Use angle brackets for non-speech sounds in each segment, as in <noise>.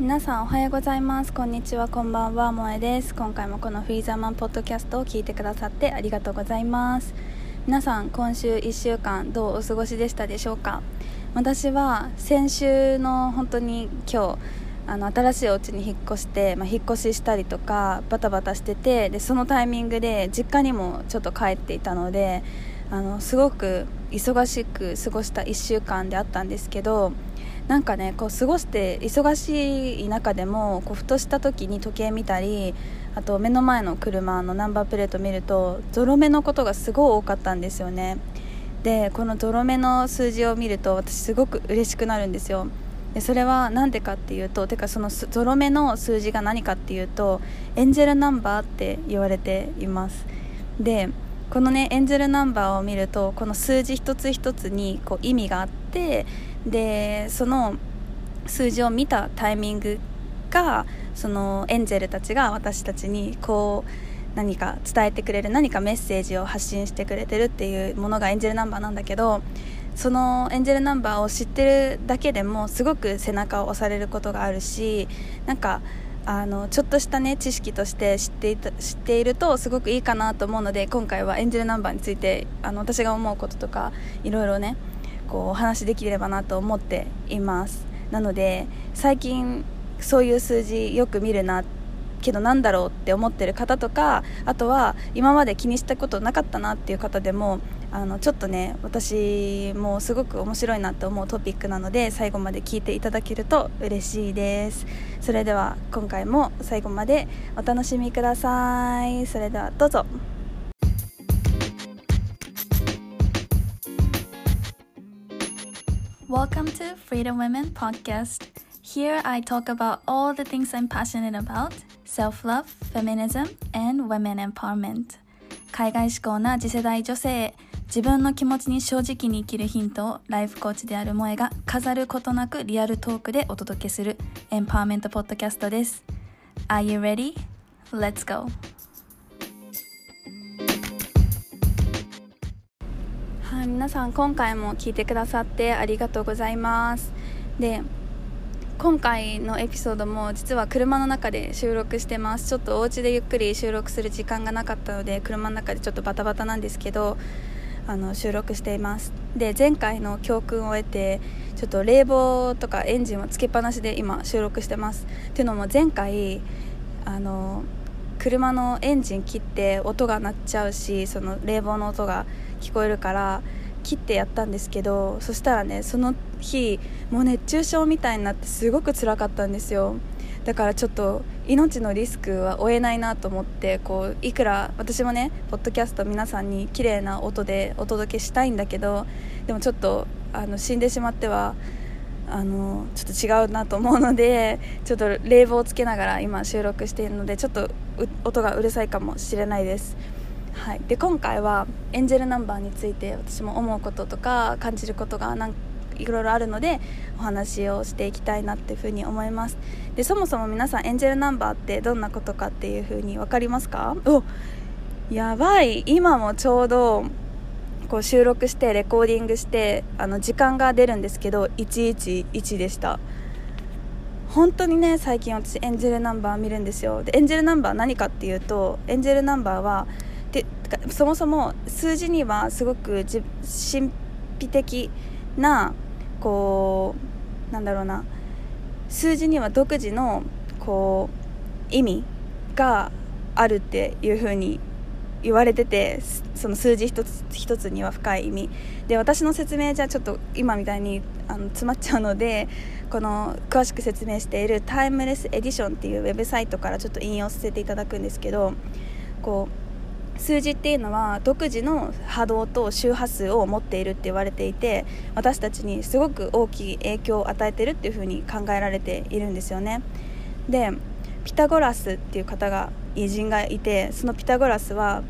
皆さんおはようございます。こんにちは。こんばんは萌えです。今回もこのフリーザーマンポッドキャストを聞いてくださってありがとうございます。皆さん今週1週間どうお過ごしでしたでしょうか？私は先週の本当に今日あの新しいお家に引っ越して、まあ、引っ越ししたりとかバタバタしててでそのタイミングで実家にもちょっと帰っていたのであのすごく忙しく過ごした1週間であったんですけどなんかねこう過ごして忙しい中でもこうふとした時に時計見たりあと目の前の車のナンバープレート見るとゾロ目のことがすごい多かったんですよね。でこのゾロ目の数字を見ると私すごく嬉しくなるんですよ。でそれは何でかっていうとてかそのゾロ目の数字が何かっていうとエンジェルナンバーって言われています。でこのねエンジェルナンバーを見るとこの数字一つ一つにこう意味があってでその数字を見たタイミングがそのエンジェルたちが私たちにこう何か伝えてくれる何かメッセージを発信してくれてるっていうものがエンジェルナンバーなんだけどそのエンジェルナンバーを知ってるだけでもすごく背中を押されることがあるしなんかあのちょっとしたね知識として知っていた知っているとすごくいいかなと思うので今回はエンジェルナンバーについてあの私が思うこととかいろいろねこうお話できればなと思っています。なので最近そういう数字よく見るなけどなんだろうって思ってる方とかあとは今まで気にしたことなかったなっていう方でもあのちょっとね私もすごく面白いなと思うトピックなので最後まで聞いていただけると嬉しいです。それでは今回も最後までお楽しみください。それではどうぞ。Welcome to Freedom Women Podcast. Here I talk about all the things I'm passionate about self love, feminism, and women empowerment. 海外志向な次世代女性へ自分の気持ちに正直に生きるヒントをライフコーチである萌が飾ることなくリアルトークでお届けするエンパワーメントポッドキャストです。Are you ready? Let's go! さん今回も聞いてくださってありがとうございます。で今回のエピソードも実は車の中で収録してます。ちょっとお家でゆっくり収録する時間がなかったので車の中でちょっとバタバタなんですけどあの収録しています。で前回の教訓を得てちょっと冷房とかエンジンをつけっぱなしで今収録してます。っていうのも前回あの車のエンジン切って音が鳴っちゃうしその冷房の音が聞こえるから切ってやったんですけどそしたらねその日もう熱中症みたいになってすごく辛かったんですよだからちょっと命のリスクは負えないなと思ってこういくら私もねポッドキャスト皆さんに綺麗な音でお届けしたいんだけどでもちょっとあの死んでしまってはあのちょっと違うなと思うのでちょっと冷房をつけながら今収録しているのでちょっと音がうるさいかもしれないです。はい、で今回はエンジェルナンバーについて私も思うこととか感じることがなんいろいろあるのでお話をしていきたいなっていうふうに思います。でそもそも皆さんエンジェルナンバーってどんなことかっていうふうに分かりますか？おやばい。今もちょうどこう収録してレコーディングしてあの時間が出るんですけど111でした。本当にね最近私エンジェルナンバー見るんですよ。でエンジェルナンバー何かっていうとエンジェルナンバーはでそもそも数字にはすごく神秘的なこうなんだろうな数字には独自のこう意味があるっていう風に言われててその数字一つ一つには深い意味で私の説明じゃちょっと今みたいにあの詰まっちゃうのでこの詳しく説明しているタイムレスエディションっていうウェブサイトからちょっと引用させていただくんですけどこう数字っていうのは独自の波動と周波数を持っているって言われていて私たちにすごく大きい影響を与えてるっていうふうに考えられているんですよね。でピタゴラスっていう方が偉人がいてそのピタゴラスは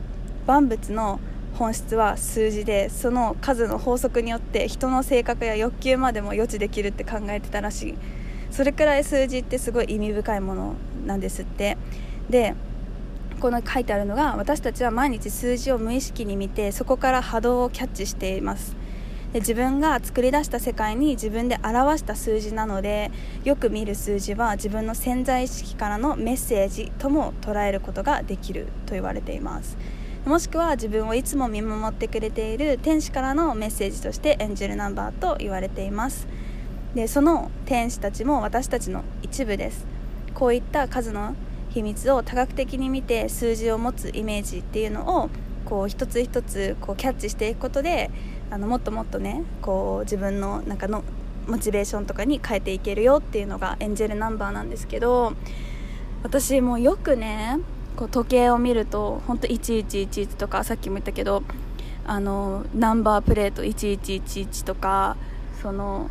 万物の本質は数字でその数の法則によって人の性格や欲求までも予知できるって考えてたらしい。それくらい数字ってすごい意味深いものなんですって。でこの書いてあるのが私たちは毎日数字を無意識に見てそこから波動をキャッチしています。で自分が作り出した世界に自分で表した数字なのでよく見る数字は自分の潜在意識からのメッセージとも捉えることができると言われています。もしくは自分をいつも見守ってくれている天使からのメッセージとしてエンジェルナンバーと言われています。でその天使たちも私たちの一部です。こういった数の秘密を多角的に見て数字を持つイメージっていうのをこう一つ一つこうキャッチしていくことであのもっともっとねこう自分の中のモチベーションとかに変えていけるよっていうのがエンジェルナンバーなんですけど私もよくねこう時計を見ると本当1111とかさっきも言ったけどあのナンバープレート1111とかその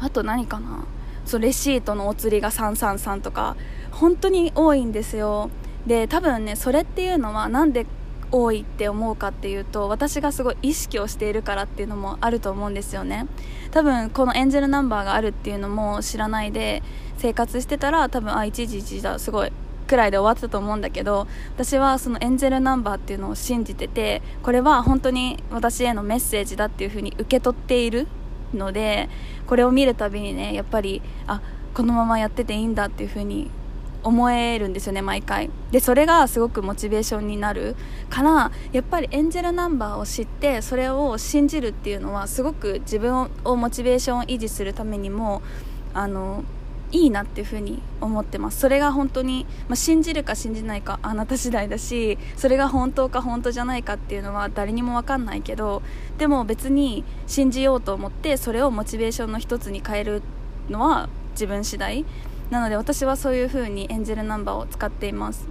あと何かな？そうレシートのお釣りが333とか本当に多いんですよ。で多分ねそれっていうのはなんで多いって思うかっていうと私がすごい意識をしているからっていうのもあると思うんですよね。多分このエンジェルナンバーがあるっていうのも知らないで生活してたら多分あ111だすごいくらいで終わってたと思うんだけど私はそのエンジェルナンバーっていうのを信じててこれは本当に私へのメッセージだっていう風に受け取っているのでこれを見るたびにねやっぱりあこのままやってていいんだっていう風に思えるんですよね毎回。でそれがすごくモチベーションになるからやっぱりエンジェルナンバーを知ってそれを信じるっていうのはすごく自分をモチベーションを維持するためにもあのいいなっていうふに思ってます。それが本当に、まあ、信じるか信じないかあなた次第だしそれが本当か本当じゃないかっていうのは誰にも分かんないけどでも別に信じようと思ってそれをモチベーションの一つに変えるのは自分次第。なので私はそういう風にエンジェルナンバーを使っています。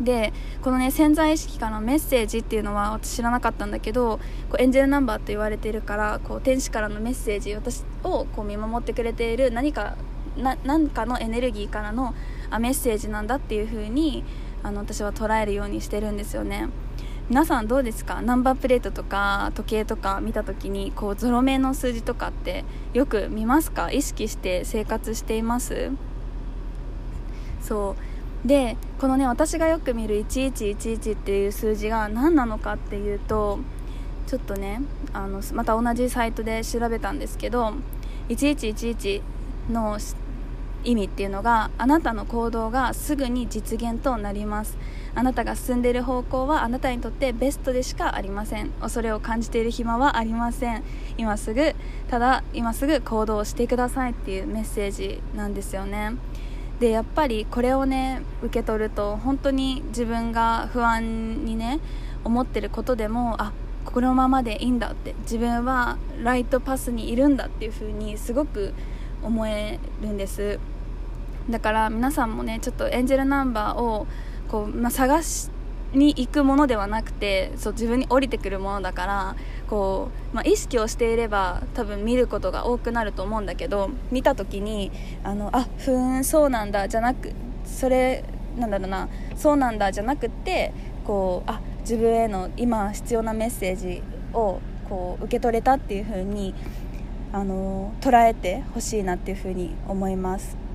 でこのね潜在意識からのメッセージっていうのは私知らなかったんだけどこうエンジェルナンバーと言われているからこう天使からのメッセージ私をこう見守ってくれている何か何かのエネルギーからのあメッセージなんだっていう風にあの私は捉えるようにしてるんですよね。皆さんどうですか？ナンバープレートとか時計とか見た時にこうゾロ目の数字とかってよく見ますか？意識して生活しています？そう。でこのね私がよく見る1111っていう数字が何なのかっていうとちょっとねあのまた同じサイトで調べたんですけど1111の意味っていうのがあなたの行動がすぐに実現となります。あなたが進んでいる方向はあなたにとってベストでしかありません。恐れを感じている暇はありません。今すぐただ今すぐ行動してくださいっていうメッセージなんですよね。でやっぱりこれをね受け取ると本当に自分が不安にね思ってることでもあこのままでいいんだって自分はライトパスにいるんだっていう風にすごく思えるんです。だから皆さんもねちょっとエンジェルナンバーをこう、まあ、探しに行くものではなくてそう自分に降りてくるものだからこう、まあ、意識をしていれば多分見ることが多くなると思うんだけど見た時にあのあふーんそうなんだじゃなくそれなんだろうなそうなんだじゃなくてこうあ自分への今必要なメッセージをこう受け取れたっていう風にあの捉えてほしいなっていう風に思います。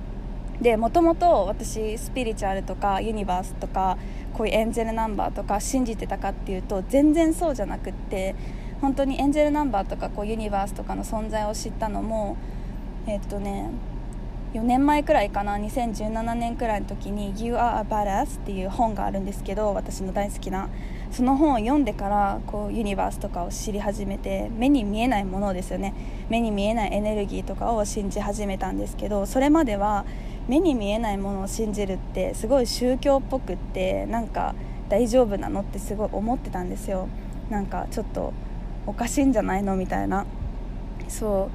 でもともと私スピリチュアルとかユニバースとかこういうエンジェルナンバーとか信じてたかっていうと全然そうじゃなくって本当にエンジェルナンバーとかこうユニバースとかの存在を知ったのもえっとね4年前くらいかな2017年くらいの時に「You are a Badass」っていう本があるんですけど私の大好きな。その本を読んでからこうユニバースとかを知り始めて目に見えないものですよね。目に見えないエネルギーとかを信じ始めたんですけどそれまでは目に見えないものを信じるってすごい宗教っぽくってなんか大丈夫なのってすごい思ってたんですよ。なんかちょっとおかしいんじゃないのみたいな。そ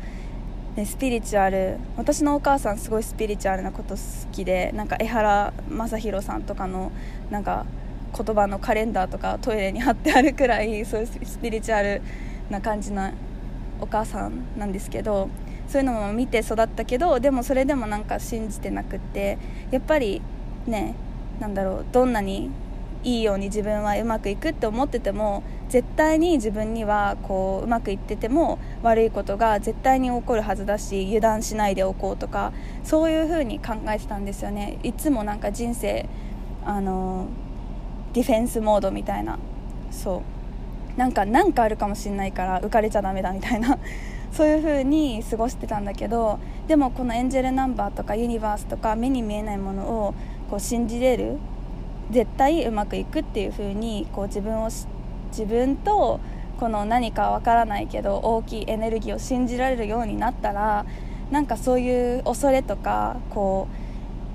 う。でスピリチュアル。私のお母さんすごいスピリチュアルなこと好きでなんか江原正宏さんとかのなんか言葉のカレンダーとかトイレに貼ってあるくらいそういうスピリチュアルな感じなお母さんなんですけどそういうのも見て育ったけどでもそれでもなんか信じてなくってやっぱりねなんだろうどんなにいいように自分はうまくいくって思ってても絶対に自分にはこううまくいってても悪いことが絶対に起こるはずだし油断しないでおこうとかそういうふうに考えてたんですよね。いつもなんか人生あのディフェンスモードみたいな。そう。なんかなんかあるかもしれないから浮かれちゃダメだみたいな。そういう風に過ごしてたんだけどでもこのエンジェルナンバーとかユニバースとか目に見えないものをこう信じれる絶対うまくいくっていう風にこう自分を自分とこの何かわからないけど大きいエネルギーを信じられるようになったらなんかそういう恐れとかこ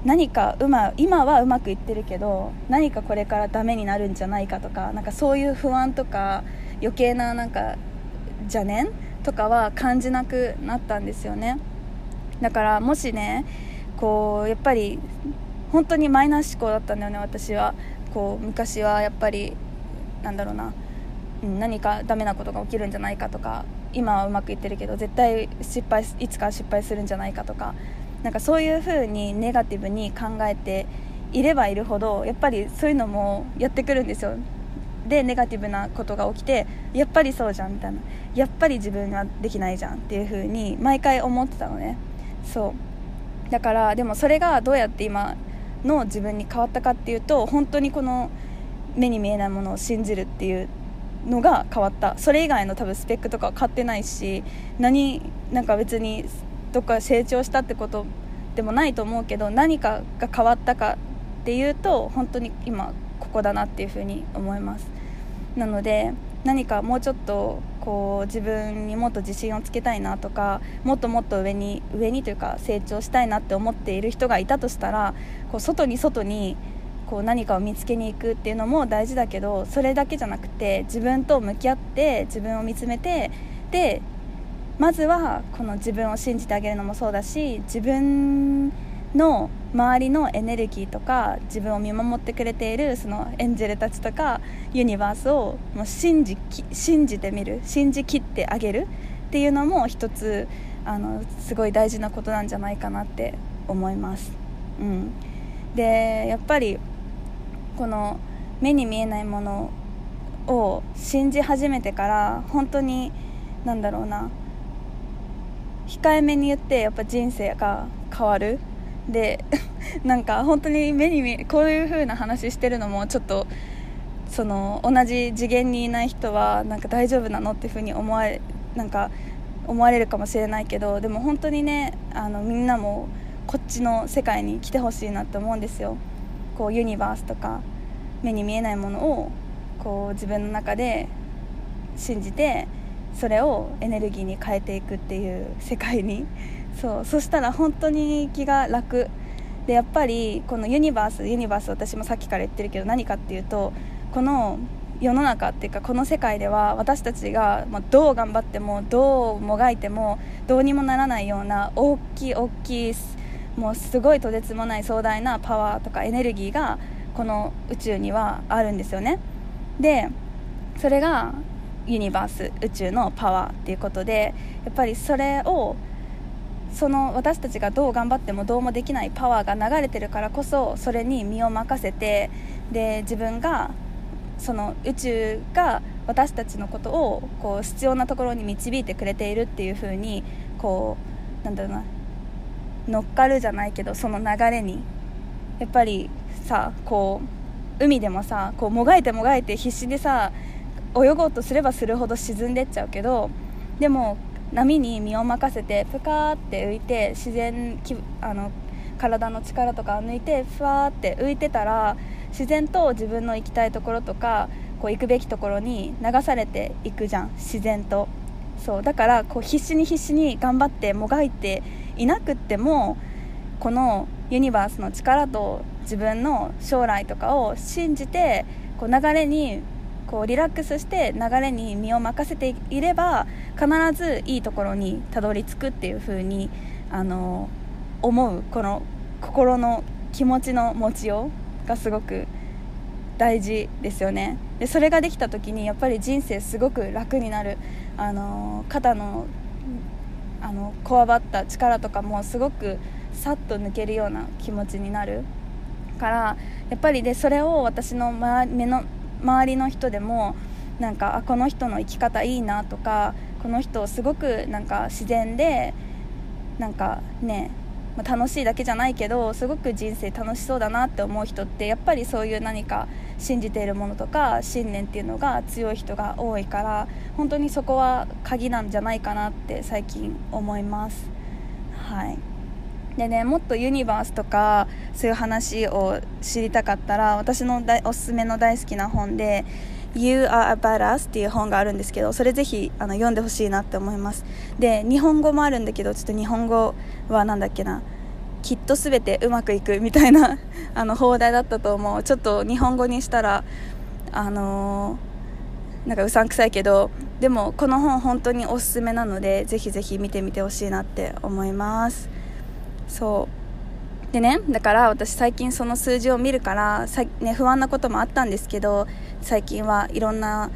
う何かうま今はうまくいってるけど何かこれからダメになるんじゃないかとかなんかそういう不安とか余計ななんか邪念とかは感じなくなったんですよね。だからもしねこうやっぱり本当にマイナス思考だったんだよね私は。こう昔はやっぱりなんだろうな、何かダメなことが起きるんじゃないかとか今はうまくいってるけど絶対失敗いつか失敗するんじゃないかとかなんかそういう風にネガティブに考えていればいるほどやっぱりそういうのもやってくるんですよ。でネガティブなことが起きてやっぱりそうじゃんみたいな。やっぱり自分はできないじゃんっていう風に毎回思ってたのね。そう。だからでもそれがどうやって今の自分に変わったかっていうと本当にこの目に見えないものを信じるっていうのが変わった。それ以外の多分スペックとかは変わってないし何なんか別にどっか成長したってことでもないと思うけど何かが変わったかっていうと本当に今ここだなっていうふうに思います。なので何かもうちょっとこう自分にもっと自信をつけたいなとかもっともっと上に上にというか成長したいなって思っている人がいたとしたらこう外に外にこう何かを見つけに行くっていうのも大事だけどそれだけじゃなくて自分と向き合って自分を見つめてでまずはこの自分を信じてあげるのもそうだし自分の周りのエネルギーとか自分を見守ってくれているそのエンジェルたちとかユニバースをもう信じ信じてみる信じきってあげるっていうのも一つあのすごい大事なことなんじゃないかなって思います。うん、でやっぱりこの目に見えないものを信じ始めてから本当に何だろうな控えめに言ってやっぱ人生が変わるで <laughs> なんか本当に目に見こういう風な話してるのもちょっとその同じ次元にいない人はなんか大丈夫なのっていう風に思われなんか思われるかもしれないけどでも本当にねあのみんなもこっちの世界に来てほしいなって思うんですよ。こうユニバースとか目に見えないものをこう自分の中で信じてそれをエネルギーに変えていくっていう世界にそうそしたら本当に気が楽。でやっぱりこのユニバースユニバース私もさっきから言ってるけど何かっていうとこの世の中っていうかこの世界では私たちがどう頑張ってもどうもがいてもどうにもならないような大きい大きいもうすごいとてつもない壮大なパワーとかエネルギーがこの宇宙にはあるんですよね。でそれがユニバース宇宙のパワーっていうことでやっぱりそれをその私たちがどう頑張ってもどうもできないパワーが流れてるからこそそれに身を任せてで自分がその宇宙が私たちのことをこう必要なところに導いてくれているっていう風にこうなんだろうな乗っかるじゃないけどその流れにやっぱりさこう海でもさこうもがいてもがいて必死でさ泳ごうとすればするほど沈んでっちゃうけどでも波に身を任せてプカーって浮いて自然きあの体の力とか抜いてふわーって浮いてたら自然と自分の行きたいところとかこう行くべきところに流されていくじゃん自然と。そうだからこう必死に必死に頑張ってもがいていなくってもこのユニバースの力と自分の将来とかを信じてこう流れにこうリラックスして流れに身を任せていれば必ずいいところにたどり着くっていう風にあの思うこの心の気持ちの持ちようがすごく大事ですよね。でそれができた時にやっぱり人生すごく楽になるあの肩のあのこわばった力とかもすごくさっと抜けるような気持ちになる。からやっぱりでそれを私のま目の周りの人でもなんかあこの人の生き方いいなとかこの人すごくなんか自然でなんかねま、楽しいだけじゃないけどすごく人生楽しそうだなって思う人ってやっぱりそういう何か信じているものとか信念っていうのが強い人が多いから本当にそこは鍵なんじゃないかなって最近思います。はい。でねもっとユニバースとかそういう話を知りたかったら私のおすすめの大好きな本で You are a badass っていう本があるんですけどそれぜひあの読んでほしいなって思います。で日本語もあるんだけどちょっと日本語は何だっけな。きっと全てうまくいくみたいな <laughs> あの放題だったと思う。ちょっと日本語にしたらあのー、なんかうさんくさいけどでもこの本本当におすすめなのでぜひぜひ見てみてほしいなって思います。そう。でねだから私最近その数字を見るからさ、ね、不安なこともあったんですけど最近はいろんな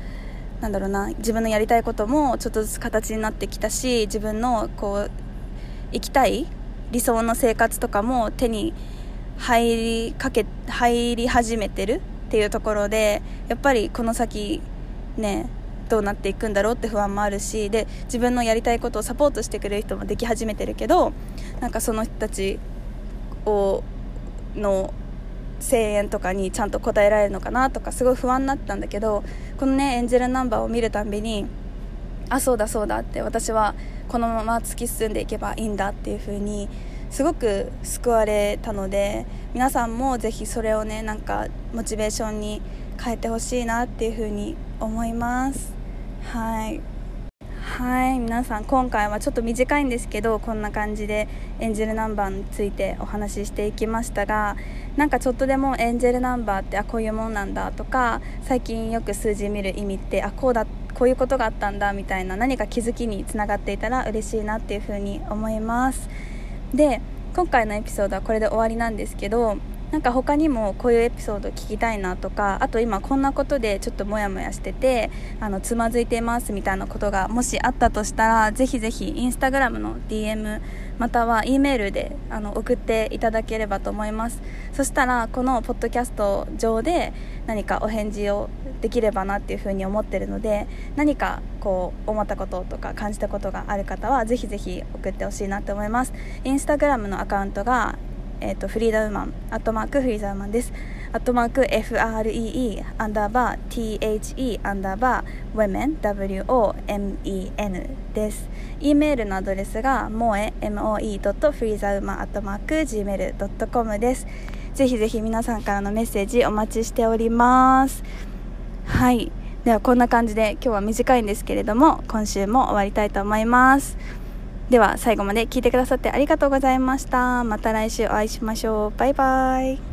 なんだろうな自分のやりたいこともちょっとずつ形になってきたし自分のこう行きたい理想の生活とかも手に入りかけ入り始めてるっていうところでやっぱりこの先ねどうなっていくんだろうって不安もあるしで自分のやりたいことをサポートしてくれる人もでき始めてるけどなんかその人たちをの声援とかにちゃんと答えられるのかなとかすごい不安になったんだけどこのねエンジェルナンバーを見るたびにあそうだそうだって私はこのまま突き進んでいけばいいんだっていう風にすごく救われたので皆さんもぜひそれをねなんかモチベーションに変えてほしいなっていう風に思います。はい。はい皆さん今回はちょっと短いんですけどこんな感じでエンジェルナンバーについてお話ししていきましたがなんかちょっとでもエンジェルナンバーってあこういうもんなんだとか最近よく数字見る意味ってあこうだこういうことがあったんだみたいな何か気づきにつながっていたら嬉しいなっていうふうに思います。で今回のエピソードはこれで終わりなんですけどなんか他にもこういうエピソード聞きたいなとかあと今こんなことでちょっとモヤモヤしててあのつまずいてますみたいなことがもしあったとしたらぜひぜひインスタグラムの DM または E メールであの送っていただければと思います。そしたらこのポッドキャスト上で何かお返事をできればなっていうふうに思ってるので何かこう思ったこととか感じたことがある方はぜひぜひ送ってほしいなと思います。インスタグラムのアカウントがえーと、フリーダウマンアットマークフリーダウマンです。アットマーク FREE アンダーバー THE アンダーバー women WOMEN です。E メールのアドレスが moe.freezauma アットマーク gmail.com です。ぜひぜひ皆さんからのメッセージお待ちしております。はい。ではこんな感じで今日は短いんですけれども今週も終わりたいと思います。では最後まで聞いてくださってありがとうございました。また来週お会いしましょう。バイバイ。